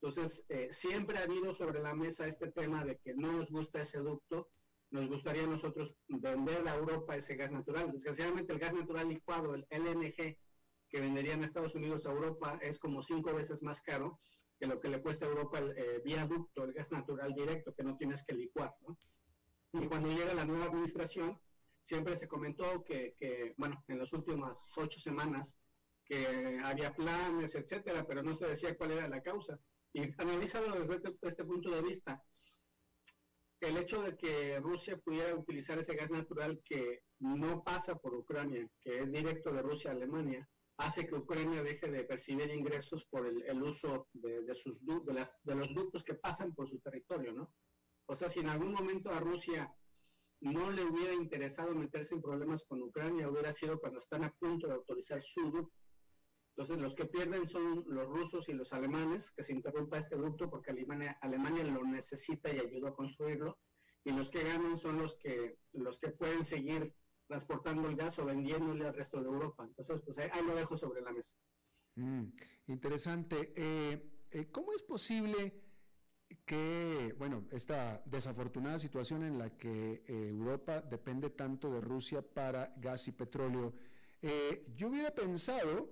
Entonces, eh, siempre ha habido sobre la mesa este tema de que no nos gusta ese ducto, nos gustaría a nosotros vender a Europa ese gas natural. Desgraciadamente el gas natural licuado, el LNG, que venderían Estados Unidos a Europa, es como cinco veces más caro que lo que le cuesta a Europa el eh, viaducto, el gas natural directo, que no tienes que licuar. ¿no? Y cuando llega la nueva administración, siempre se comentó que, que, bueno, en las últimas ocho semanas, que había planes, etcétera, pero no se decía cuál era la causa. Y analizado desde este, este punto de vista, el hecho de que Rusia pudiera utilizar ese gas natural que no pasa por Ucrania, que es directo de Rusia a Alemania, hace que Ucrania deje de percibir ingresos por el, uso de, sus, de, de los ductos que pasan por su territorio, ¿no? O sea, si en algún momento a Rusia no le hubiera interesado meterse en problemas con Ucrania, hubiera sido cuando están a punto de autorizar su ducto. Entonces, los que pierden son los rusos y los alemanes, que se interrumpa este ducto porque Alemania, Alemania lo necesita y ayudó a construirlo, y los que ganan son los que, los que pueden seguir transportando el gas o vendiéndole al resto de Europa. Entonces, pues ahí, lo dejo sobre la mesa. Mm, interesante. Eh, eh, ¿Cómo es posible que, bueno, esta desafortunada situación en la que eh, Europa depende tanto de Rusia para gas y petróleo, yo hubiera pensado,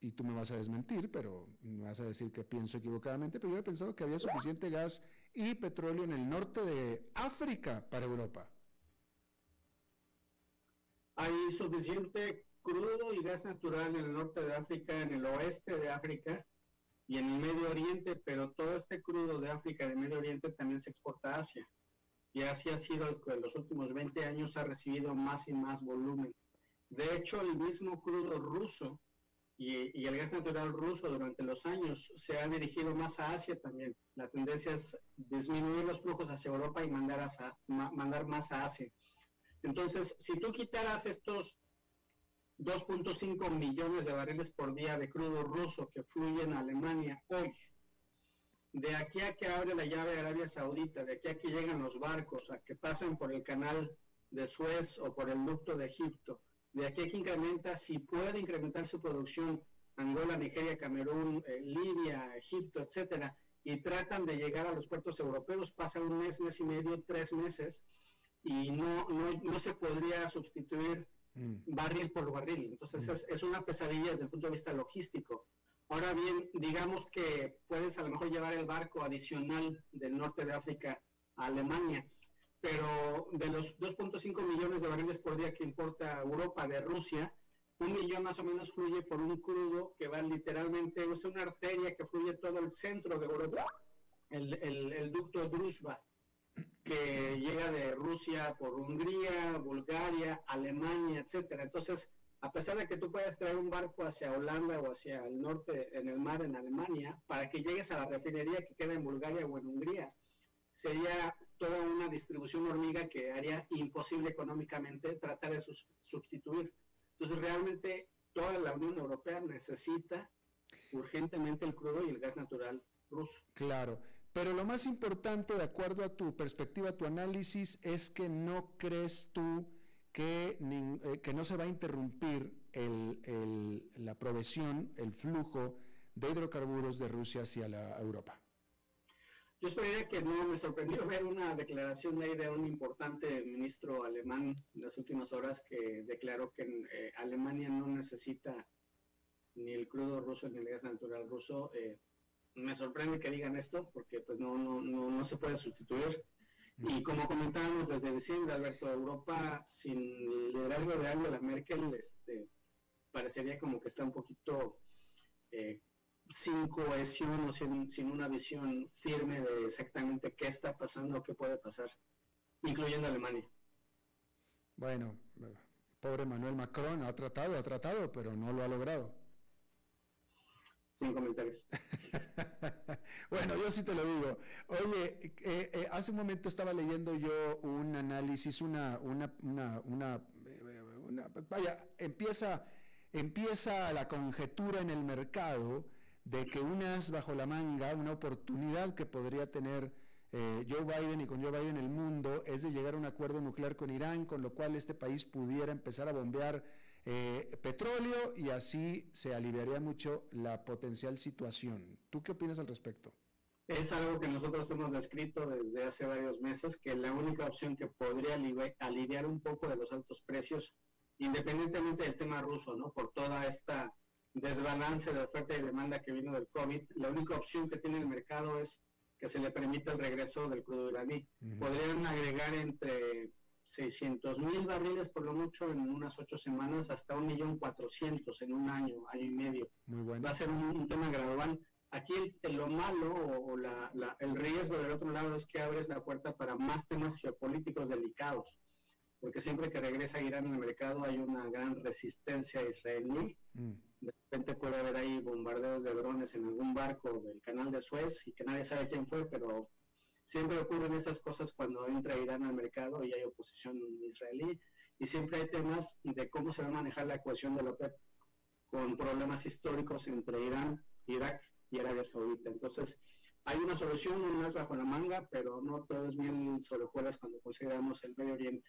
y tú me vas a desmentir, pero me vas a decir que pienso equivocadamente, pero yo hubiera pensado que había suficiente gas y petróleo en el norte de África para Europa. Hay suficiente crudo y gas natural en el norte de África, en el oeste de África y en el Medio Oriente, pero todo este crudo de África de Medio Oriente también se exporta a Asia. Y Asia ha sido en los últimos 20 años ha recibido más y más volumen. De hecho, el mismo crudo ruso y, el gas natural ruso durante los años se ha dirigido más a Asia también. La tendencia es disminuir los flujos hacia Europa y mandar, más a Asia. Entonces, si tú quitaras estos 2.5 millones de barriles por día de crudo ruso que fluyen a Alemania hoy, de aquí a que abre la llave Arabia Saudita, de aquí a que llegan los barcos, a que pasen por el canal de Suez o por el ducto de Egipto, de aquí a que incrementa, si puede incrementar su producción, Angola, Nigeria, Camerún, eh, Libia, Egipto, etcétera, y tratan de llegar a los puertos europeos, pasa un mes, mes y medio, tres meses, y no, no, no se podría sustituir mm. barril por barril. Entonces mm. es, es, una pesadilla desde el punto de vista logístico. Ahora bien, digamos que puedes a lo mejor llevar el barco adicional del norte de África a Alemania, pero de los 2.5 millones de barriles por día que importa Europa de Rusia, un millón más o menos fluye por un crudo que va literalmente, es una arteria que fluye todo el centro de Europa, el, el, el ducto Druzhba que llega de Rusia por Hungría, Bulgaria, Alemania, etcétera. Entonces, a pesar de que tú puedas traer un barco hacia Holanda o hacia el norte en el mar en Alemania, para que llegues a la refinería que queda en Bulgaria o en Hungría, sería toda una distribución hormiga que haría imposible económicamente tratar de sustituir. Entonces, realmente toda la Unión Europea necesita urgentemente el crudo y el gas natural ruso. Claro. Pero lo más importante, de acuerdo a tu perspectiva, a tu análisis, es que no crees tú que, eh, que no se va a interrumpir el, la provisión, el flujo de hidrocarburos de Rusia hacia la Europa. Yo esperaría que no me sorprendió ver una declaración de, de un importante ministro alemán en las últimas horas que declaró que eh, Alemania no necesita ni el crudo ruso ni el gas natural ruso. Eh, me sorprende que digan esto porque pues no, no, no, no se puede sustituir. Y como comentábamos desde diciembre, Alberto, Europa sin liderazgo de Angela Merkel este, parecería como que está un poquito eh, sin cohesión o sin, sin, una visión firme de exactamente qué está pasando o qué puede pasar, incluyendo Alemania. Bueno, pobre Manuel Macron ha tratado, ha tratado, pero no lo ha logrado. Sin comentarios. bueno, yo sí te lo digo. Oye, eh, eh, hace un momento estaba leyendo yo un análisis, una, una, una, una, eh, una vaya, empieza, empieza la conjetura en el mercado de que unas bajo la manga, una oportunidad que podría tener eh, Joe Biden y con Joe Biden el mundo es de llegar a un acuerdo nuclear con Irán, con lo cual este país pudiera empezar a bombear eh, petróleo y así se aliviaría mucho la potencial situación. ¿Tú qué opinas al respecto? Es algo que nosotros hemos descrito desde hace varios meses, que la única opción que podría aliviar un poco de los altos precios, independientemente del tema ruso, ¿no? Por toda esta desbalance de oferta y demanda que vino del COVID, la única opción que tiene el mercado es que se le permita el regreso del crudo iraní. Podrían agregar entre 600 mil barriles por lo mucho en unas ocho semanas hasta un millón cuatrocientos en un año, año y medio. Muy bueno. Va a ser un, tema gradual. Aquí lo malo o, el riesgo del otro lado es que abres la puerta para más temas geopolíticos delicados, porque siempre que regresa Irán el mercado hay una gran resistencia israelí. Mm de repente puede haber ahí bombardeos de drones en algún barco del canal de Suez y que nadie sabe quién fue, pero siempre ocurren esas cosas cuando entra Irán al mercado y hay oposición israelí y siempre hay temas de cómo se va a manejar la ecuación de la OPEP con problemas históricos entre Irán, Irak y Arabia Saudita. Entonces, hay una solución, más bajo la manga, pero no todo es bien sobre cuando consideramos el Medio Oriente.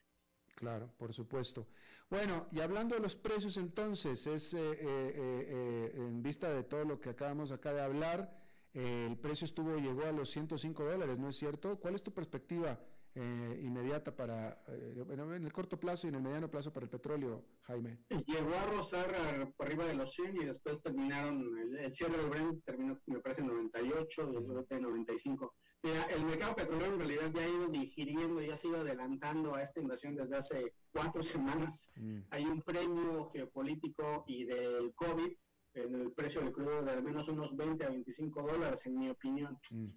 Claro, por supuesto. Bueno, y hablando de los precios entonces, es eh, eh, eh, en vista de todo lo que acabamos acá de hablar, el precio estuvo, llegó a los 105 dólares, ¿no es cierto? ¿Cuál es tu perspectiva eh, inmediata para, eh, en el corto plazo y en el mediano plazo para el petróleo, Jaime? Llegó a rozar por arriba de los 100 y después terminaron, el, cierre del Brent terminó, me parece, en 98 y el en 95. Mira, el mercado petrolero en realidad ya ha ido digiriendo, ya se ha ido adelantando a esta invasión desde hace cuatro semanas. Mm. Hay un premio geopolítico y del COVID en el precio del crudo de al menos unos 20 a 25 dólares, en mi opinión. Mm.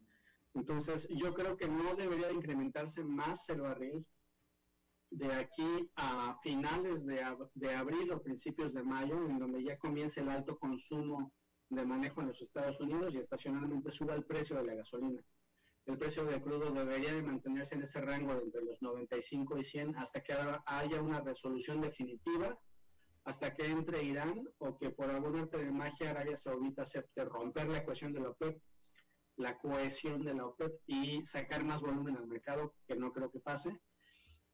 Entonces, yo creo que no debería incrementarse más el barril de aquí a finales de, de, abril o principios de mayo, en donde ya comience el alto consumo de manejo en los Estados Unidos y estacionalmente suba el precio de la gasolina. El precio del crudo debería de mantenerse en ese rango de entre los 95 y 100 hasta que haya una resolución definitiva, hasta que entre Irán o que por algún arte de magia Arabia Saudita acepte romper la ecuación de la OPEP la cohesión de la OPEP y sacar más volumen al mercado, que no creo que pase.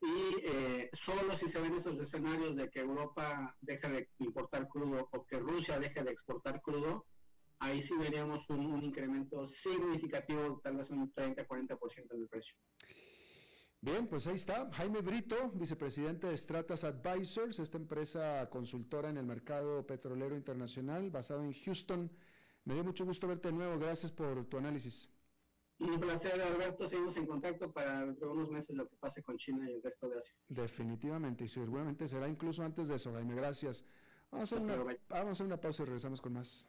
Y eh, solo si se ven esos escenarios de que Europa deja de importar crudo o que Rusia deje de exportar crudo, ahí sí veríamos un, incremento significativo, tal vez un 30-40% en el precio. Bien, pues ahí está. Jaime Brito, vicepresidente de Stratas Advisors, esta empresa consultora en el mercado petrolero internacional basado en Houston. Me dio mucho gusto verte de nuevo. Gracias por tu análisis. Un placer, Alberto. Seguimos en contacto para unos meses lo que pase con China y el resto de Asia. Definitivamente, y seguramente será incluso antes de eso, Jaime. Gracias. Vamos a hacer, una, vamos a hacer una pausa y regresamos con más.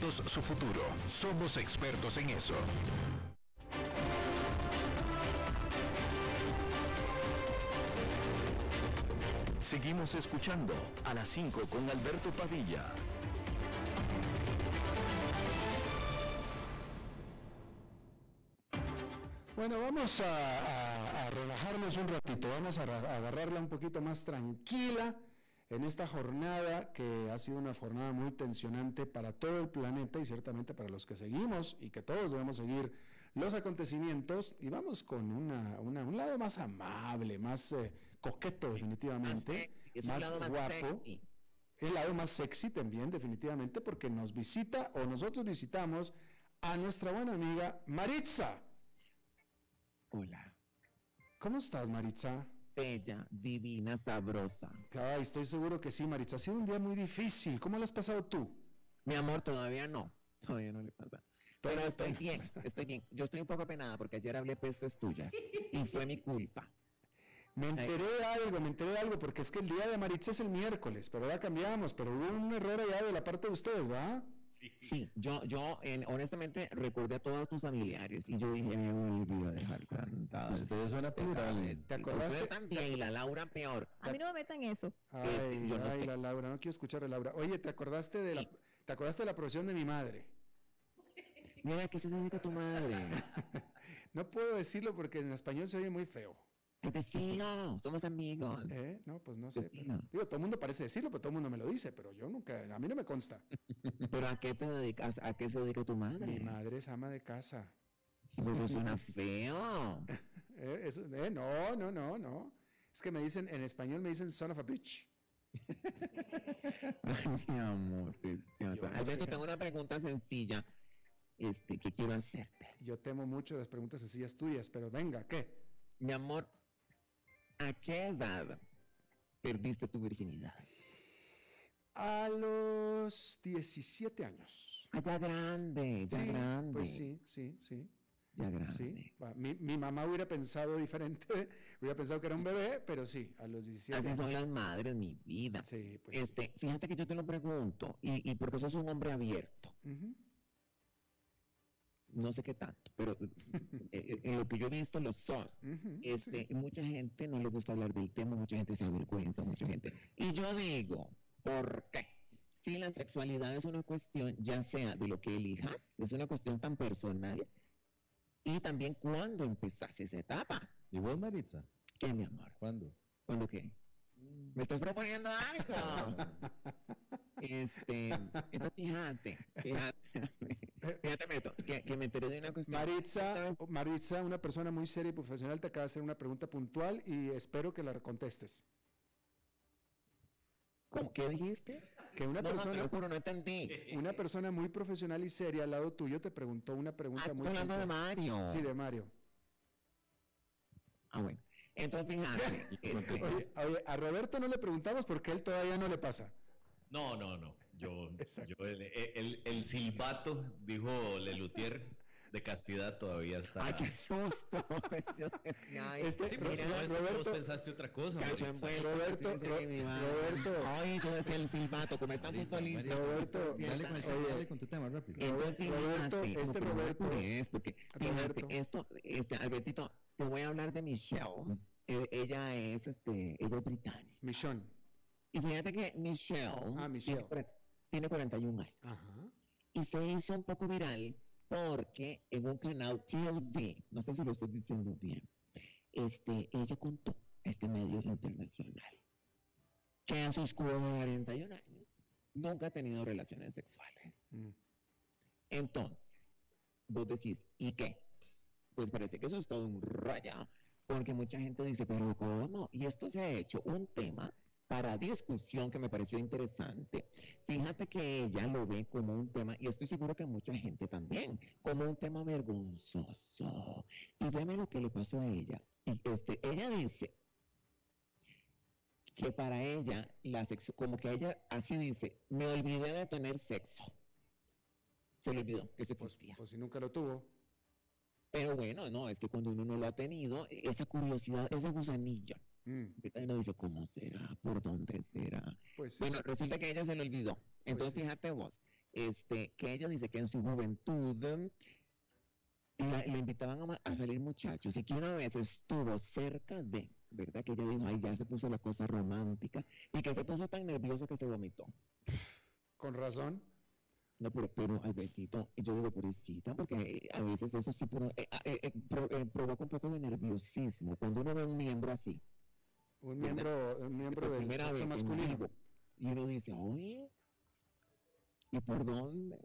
su futuro. Somos expertos en eso. Seguimos escuchando a las 5 con Alberto Padilla. Bueno, vamos a, relajarnos un ratito, vamos a agarrarla un poquito más tranquila en esta jornada que ha sido una jornada muy tensionante para todo el planeta y ciertamente para los que seguimos y que todos debemos seguir los acontecimientos y vamos con una, un lado más amable, más eh, coqueto definitivamente, más, guapo. El lado más sexy también definitivamente porque nos visita o nosotros visitamos a nuestra buena amiga Maritza. Hola. ¿Cómo estás Maritza? Bella, divina, sabrosa. Ay, estoy seguro que sí, Maritza. Ha sido un día muy difícil. ¿Cómo lo has pasado tú? Mi amor, todavía no. Todavía no le pasa. Pero estoy bien, estoy bien. Yo estoy un poco penada porque ayer hablé pestes tuyas y fue mi culpa. Me enteré de algo, me enteré de algo, porque es que el día de Maritza es el miércoles, pero ya cambiamos, pero hubo un error allá de la parte de ustedes, ¿va? Sí, yo, yo en- honestamente recordé a todos tus familiares y yo dije, me olvidé dejar cantar. Ustedes suena plural. ¿Te acordaste? Ustedes también, y la Laura peor. A mí no me metan eso. Ay, Este, yo no ay, sé. la Laura, no quiero escuchar a Laura. Oye, ¿te acordaste de la. ¿te acordaste de la profesión de mi madre? Mira, ¿qué se dedica tu madre? No puedo decirlo porque en español se oye muy feo. Ay, Decilo, somos amigos. ¿Eh? No, pues no sé. Digo, todo el mundo parece decirlo, pero todo el mundo me lo dice, pero yo nunca, a mí no me consta. ¿Pero a qué te dedicas? ¿A qué se dedica tu madre? Mi madre es ama de casa. Porque suena feo. Eh, eso- eh, no, no, no, no. Es que me dicen, en español me dicen son of a bitch. Ay, mi amor, no Alberto, sé. tengo una pregunta sencilla este, que quiero hacerte. Yo temo mucho las preguntas sencillas tuyas, pero venga, ¿qué? Mi amor, ¿a qué edad perdiste tu virginidad? A los 17 años. Ah, ya grande, ya sí, grande. pues sí, sí, sí. Ya grande. Sí, mi, mi mamá hubiera pensado diferente, hubiera pensado que era un bebé, pero sí, a los 17 Así años. son las madres, mi vida. Sí, pues. Este, fíjate que yo te lo pregunto, y, y porque sos un hombre abierto, Ujú. No sé qué tanto, pero eh, eh, en lo que yo he visto lo sos. Este, sí. mucha gente no le gusta hablar del tema, mucha gente se avergüenza, mucha gente. Y yo digo, ¿por qué? Si la sexualidad es una cuestión, ya sea de lo que elijas, es una cuestión tan personal, y también cuándo empezaste esa etapa. ¿Y vos, Maritza? ¿Qué, mi amor? ¿Cuándo? ¿Cuándo qué? ¿Me estás proponiendo algo? este, entonces fíjate, fíjate, fíjate, Beto, que, que me enteré de una cuestión. Maritza, Maritza, una persona muy seria y profesional, te acaba de hacer una pregunta puntual y espero que la contestes. ¿Cómo, ¿Qué dijiste? Que una No, no, te persona, lo juro, no entendí. una persona muy profesional y seria al lado tuyo te preguntó una Ah, pregunta estás muy hablando de. Mario. Sí, de Mario. Ah, bueno. Entonces, fíjate. este, Oye, oye, a Roberto no le preguntamos porque él todavía no le pasa. No, no, no. Yo, yo el, el, el silbato, dijo Lelutier, de castidad todavía está. Ay, qué susto. Ay, Este, Sí, Ro- pero Ro- no es que vos Roberto- pensaste otra cosa. cacho Roberto, así dice Ro- mi mamá. Roberto. Ay, yo decía el silbato, como está futbolista. Roberto, Dale con, el tema, Oye. dale con tu tema rápido. Entonces, Roberto, fíjate, este Roberto- eso, porque, Roberto. fíjate, esto, este, Albertito, te voy a hablar de Michelle. Eh, ella es, este, ella es británica. Michonne. Y fíjate que Michelle, Ah, Michelle. Tiene, cuaren- tiene 41 años. Ajá. y se hizo un poco viral porque en un canal TLC, no sé si lo estoy diciendo bien, este, ella contó a este medio internacional que a sus 41 años nunca ha tenido relaciones sexuales. Mm. Entonces, vos decís, ¿y qué? Pues parece que eso es todo un rollo, porque mucha gente dice, pero ¿cómo? Y esto se ha hecho un tema para discusión que me pareció interesante. Fíjate que ella lo ve como un tema, y estoy seguro que mucha gente también, como un tema vergonzoso. Y véame lo que le pasó a ella. Y este, ella dice que para ella, la sexo, como que ella así dice, me olvidé de tener sexo. Se le olvidó que eso Pues, existía. pues si nunca lo tuvo. Pero bueno, no, es que cuando uno no lo ha tenido, esa curiosidad, ese gusanillo, Mm, ahorita uno dice, ¿cómo será? ¿Por dónde será? Pues sí. Bueno, resulta que ella se le olvidó. Entonces, sí. fíjate vos, este, que ella dice que en su juventud la- le invitaban a, a salir muchachos y que una vez estuvo cerca de, ¿verdad? Que ella dijo, ay, ya se puso la cosa romántica y que se puso tan nerviosa que se vomitó. Con razón. No, pero, pero Albertito, yo digo pobrecita, porque a veces eso sí eh, eh, eh, eh, provoca un poco de nerviosismo. Cuando uno ve un miembro así, Un miembro, un miembro del primera sexo vez masculino. y uno dice, oye, ¿y por dónde?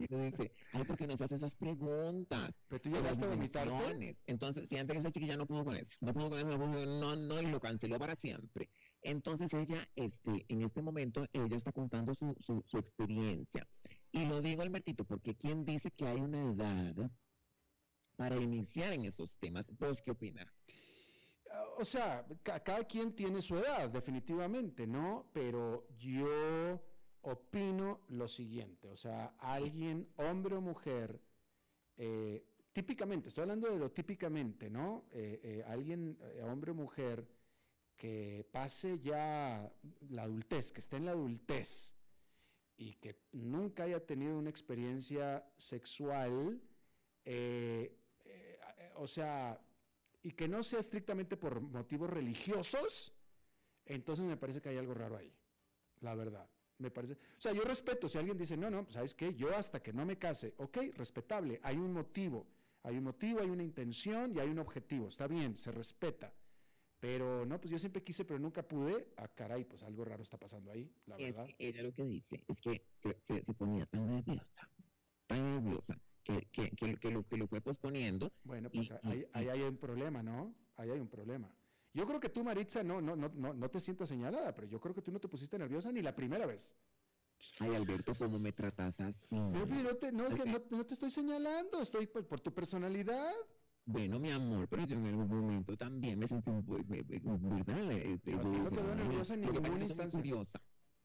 Y uno dice, ay, ¿por qué nos hace esas preguntas? Pero tú de llegaste a vomitarte. Entonces, fíjate que esa chiquilla no pudo con eso, no pudo con eso, no pudo, no, no, y lo canceló para siempre. Entonces ella, este, en este momento, ella está contando su, su, su experiencia. Y lo digo, Albertito, porque ¿quién dice que hay una edad para iniciar en esos temas? ¿Vos qué opinas? O sea, ca- cada quien tiene su edad, definitivamente, ¿no? Pero yo opino lo siguiente, o sea, alguien, hombre o mujer, eh, típicamente, estoy hablando de lo típicamente, ¿no? Eh, eh, alguien, hombre o mujer, que pase ya la adultez, que esté en la adultez y que nunca haya tenido una experiencia sexual, o sea, y que no sea estrictamente por motivos religiosos, entonces me parece que hay algo raro ahí, la verdad. Me parece, o sea, yo respeto si alguien dice, no, no, ¿sabes qué? Yo hasta que no me case, ok, respetable, hay un motivo, hay un motivo, hay una intención y hay un objetivo, está bien, se respeta. Pero no, pues yo siempre quise, pero nunca pude. Ah, caray, pues algo raro está pasando ahí, la Es verdad. que ella lo que dice es que se ponía tan nerviosa, tan nerviosa, que, que, que, que lo, que lo fue posponiendo. Bueno, pues y- ahí, y- ahí hay un problema, ¿no? Ahí hay un problema. Yo creo que tú, Maritza, no, no, no, no, no te sientas señalada, pero yo creo que tú no te pusiste nerviosa ni la primera vez. Ay, Alberto, ¿cómo me tratas así? Pero, pero no, te, no, que no, no te estoy señalando, estoy por, por tu personalidad. Bueno, mi amor, pero yo en algún momento también me sentí. Eh, eh, No, te veo "Ay, nerviosa en ninguna muy instancia". curiosa.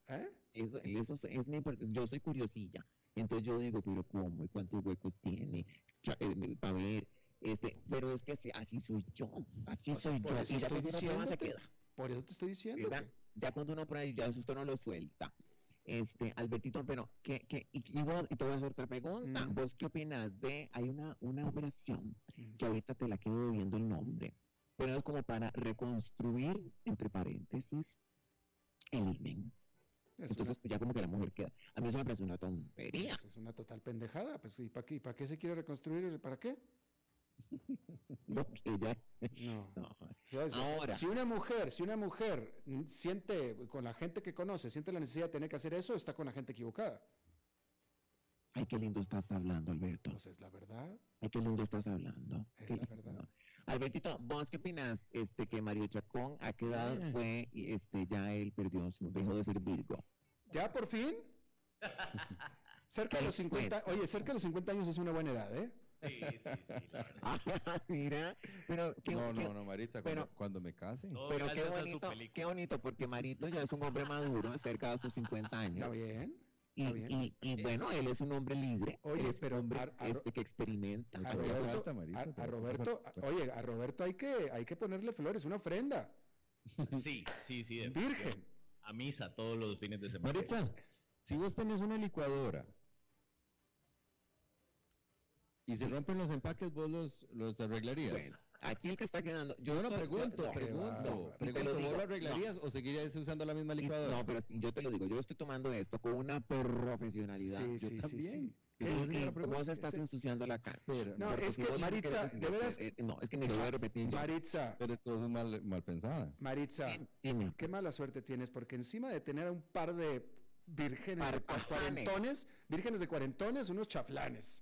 ¿Eh? Eso, eso es- es mi, yo soy curiosilla. Entonces yo digo, pero ¿cómo? ¿Y cuántos huecos tiene? Para ver, este, pero es que así, así soy yo, así O sea, soy yo. Y ya cuando prueba se queda, Por eso te estoy diciendo. Ya cuando uno prueba, ya eso usted no lo suelta. Este, Albertito, pero, ¿qué, qué, y, y vos, y te voy a hacer otra pregunta. Mm. ¿Vos qué opinas de, hay una, una operación Mm. que ahorita te la quedo debiendo el nombre, pero es como para reconstruir, entre paréntesis, el imen. Es, Entonces, pues ya como que la mujer queda. A mí eso me parece una tontería. una, es una total pendejada. Pues, ¿y para qué, para qué se quiere reconstruir? ¿Para qué? Que ya. No. No. Ahora. Si una mujer, si una mujer siente, con la gente que conoce, siente la necesidad de tener que hacer eso, está con la gente equivocada. Ay, qué lindo estás hablando, Alberto. Pues es la verdad. Ay, qué lindo estás hablando. Es Qué la lindo. verdad. Albertito, ¿vos qué opinas? Este, que Mario Chacón a qué edad Ah. fue, y, este, ya él perdió, su, dejó de ser Virgo. ¿Ya por fin? Cerca de los 50, oye, cerca de los 50 años es una buena edad, ¿eh? Sí, sí, sí, la verdad. Ah, Mira, pero qué, No, qué- no, no, Maritza, pero- cuando, cuando me case. Pero qué bonito, qué bonito, porque Marito ya es un hombre maduro, cerca de sus 50 Está años. está bien. Y, y bueno, él es un hombre libre, Oye, es pero un hombre a- a- este, que experimenta. A Roberto, a- Roberto, oye, a Roberto hay que, hay que ponerle flores, una ofrenda. Sí, sí, sí. de- Virgen. A misa todos los fines de semana. Maritza, si vos tenés una licuadora y se rompen los empaques, vos los, los arreglarías. Bueno, aquí el que está quedando. Yo no pregunto, yo- no, pregunto, lo ¿vos digo, lo arreglarías o seguirías usando la misma licuadora? No, pero yo te lo digo, yo estoy tomando esto con una profesionalidad. Sí, Yo sí, sí, también. sí. Es la pregunta. vos estás ensuciando la cancha. Pero- No, es que, Maritza, de veras- eh, eh, no, es que ni lo voy a repetir yo. Maritza, Pero es vos sos mal, mal pensada. Maritza, Dime. qué mala suerte tienes, porque encima de tener a un par de vírgenes de cuarentones, vírgenes de cuarentones, unos chaflanes.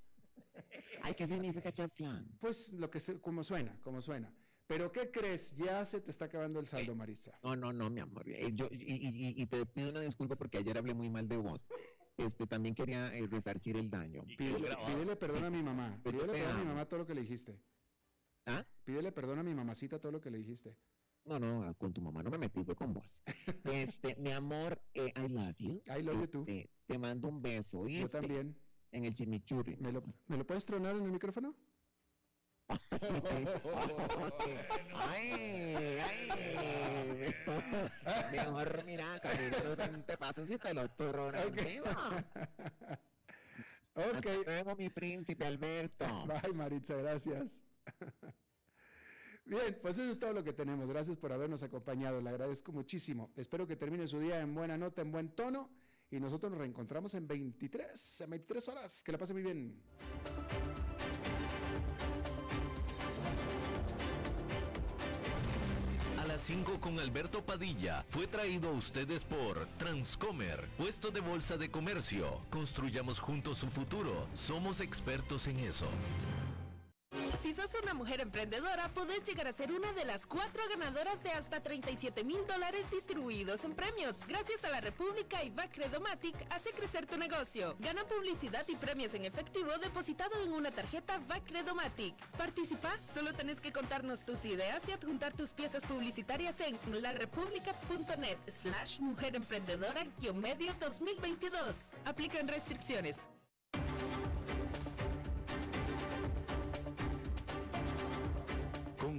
Ay, ¿qué significa chaflán? Pues lo que se, como suena, como suena. Pero ¿qué crees? Ya se te está acabando el saldo, Maritza. No, no, no, mi amor. Eh, yo, y, y- y- y te pido una disculpa porque ayer hablé muy mal de vos. Este, también quería eh, resarcir el daño. Y Pídele, perdón a mi mamá. Pídele perdón a mi mamá todo lo que le dijiste. ¿Ah? Pídele perdón a mi mamacita todo lo que le dijiste. No, no, con tu mamá no me metí, fue con vos. Este, mi amor, eh, I love you. I love you too. Este, te mando un beso. Yo ¿oíste? también. En el chimichurri. ¿Me lo, ¿Me lo puedes tronar en el micrófono? ay, ay. Mejor mira, Camilo, no te pases y te lo turro Ok. arriba. Ok. Hasta mi príncipe Alberto. Bye, Maritza, gracias. Bien, pues eso es todo lo que tenemos. Gracias por habernos acompañado. Le agradezco muchísimo. Espero que termine su día en buena nota, en buen tono. Y nosotros nos reencontramos en 23, en 23 horas. Que la pase muy bien. A las 5 con Alberto Padilla fue traído a ustedes por Transcomer, puesto de bolsa de comercio. Construyamos juntos su futuro. Somos expertos en eso. Si sos una mujer emprendedora, podés llegar a ser una de las cuatro ganadoras de hasta 37 mil dólares distribuidos en premios. Gracias a la República y Bacredomatic, hace crecer tu negocio. Gana publicidad y premios en efectivo depositado en una tarjeta Bacredomatic. Participa, solo tenés que contarnos tus ideas y adjuntar tus piezas publicitarias en larepublica.net slash mujer emprendedora medio 2022. Aplican restricciones.